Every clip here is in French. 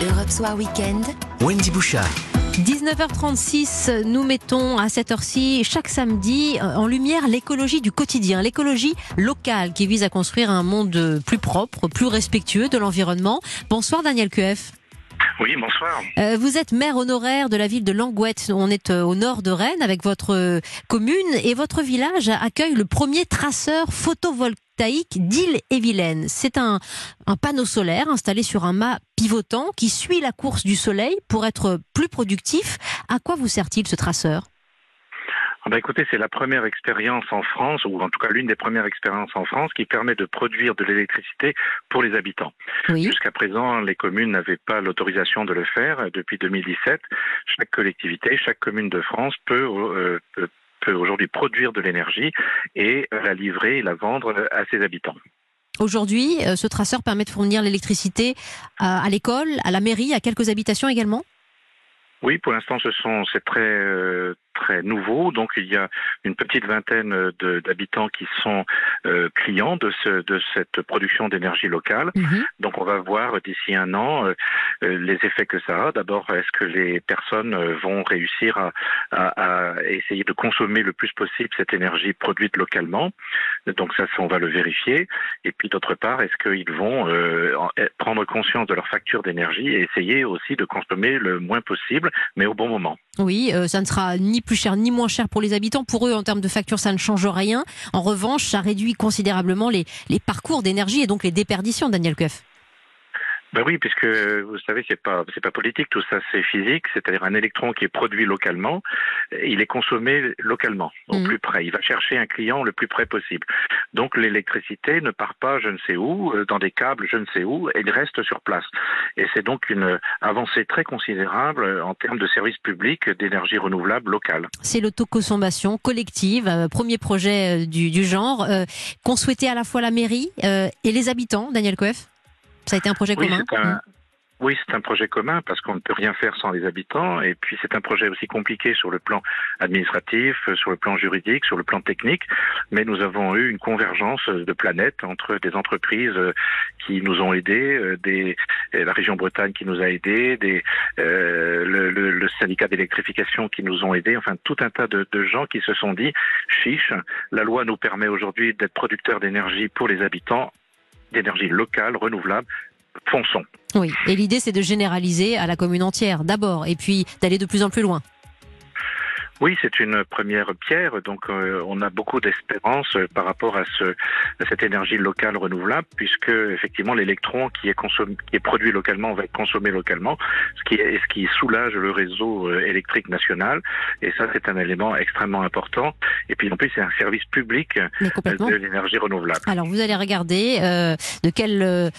Europe Soir Weekend. Wendy Bouchard. 19h36, nous mettons à cette heure-ci chaque samedi en lumière l'écologie du quotidien, l'écologie locale qui vise à construire un monde plus propre, plus respectueux de l'environnement. Bonsoir Daniel QF. Oui, bonsoir. Euh, vous êtes maire honoraire de la ville de Langouette. On est euh, au nord de Rennes avec votre euh, commune et votre village accueille le premier traceur photovoltaïque d'Île-et-Vilaine. C'est un, un panneau solaire installé sur un mât pivotant qui suit la course du soleil pour être plus productif. À quoi vous sert-il ce traceur? Bah écoutez, c'est la première expérience en France, ou en tout cas l'une des premières expériences en France, qui permet de produire de l'électricité pour les habitants. Oui. Jusqu'à présent, les communes n'avaient pas l'autorisation de le faire. Depuis 2017, chaque collectivité, chaque commune de France peut, euh, peut- peut aujourd'hui produire de l'énergie et la livrer et la vendre à ses habitants. Aujourd'hui, euh, ce traceur permet de fournir l'électricité à, à l'école, à la mairie, à quelques habitations également? Oui, pour l'instant, ce sont c'est très euh, très nouveau. Donc, il y a une petite vingtaine d'habitants qui sont euh, clients de ce de cette production d'énergie locale. Mhm. Donc, on va voir d'ici un an euh, euh, les effets que ça a. D'abord, est-ce que les personnes vont réussir à, à- à essayer de consommer le plus possible cette énergie produite localement? Donc, ça, on va le vérifier. Et puis, d'autre part, est-ce qu'ils vont euh, eh, prendre conscience de leur facture d'énergie et essayer aussi de consommer le moins possible, mais au bon moment? Oui, ça ne sera ni plus cher ni moins cher pour les habitants. Pour eux, en termes de facture, ça ne change rien. En revanche, ça réduit considérablement les, les parcours d'énergie et donc les déperditions, Daniel Keuf. Ben oui, puisque vous savez, c'est pas c'est pas politique, tout ça c'est physique, c'est-à-dire un électron qui est produit localement, il est consommé localement, au Mhm. plus près. Il va chercher un client le plus près possible. Donc l'électricité ne part pas je ne sais où, euh, dans des câbles je ne sais où, et il reste sur place. Et c'est donc une avancée très considérable euh, en termes de services publics d'énergie renouvelable locale. C'est l'autoconsommation collective, euh, premier projet euh, du, du genre, euh, qu'ont souhaité à la fois la mairie euh, et les habitants, Daniel Keuf. Ça a été un projet Oui, commun. c'est un, oui, c'est un projet commun parce qu'on ne peut rien faire sans les habitants. Et puis c'est un projet aussi compliqué sur le plan administratif, sur le plan juridique, sur le plan technique. Mais nous avons eu une convergence de planètes entre des entreprises euh, qui nous ont aidés, euh, des, euh, la région Bretagne qui nous a aidés, des, euh, le, le- le syndicat d'électrification qui nous ont aidés. Enfin, tout un tas de, de gens qui se sont dit chiche. La loi nous permet aujourd'hui d'être producteurs d'énergie pour les habitants, d'énergie locale, renouvelable. Fonçons. Oui, et l'idée c'est de généraliser à la commune entière d'abord, et puis d'aller de plus en plus loin. Oui, c'est une première pierre. Donc, euh, on a beaucoup d'espérance euh, par rapport à, ce, à cette énergie locale renouvelable, puisque effectivement l'électron qui est consommé, qui est produit localement va être consommé localement, ce qui est, ce qui soulage le réseau euh, électrique national. Et ça, c'est un élément extrêmement important. Et puis en plus, c'est un service public euh, de l'énergie renouvelable. Alors vous allez regarder euh, de quel euh,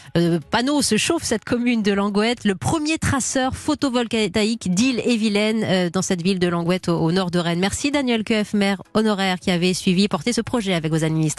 panneau se chauffe cette commune de Langouette, le premier traceur photovoltaïque d'Île-et-Vilaine euh, dans cette ville de Langouette au, au nord de. Merci Daniel Keuf, maire honoraire qui avait suivi et porté ce projet avec vos administrés.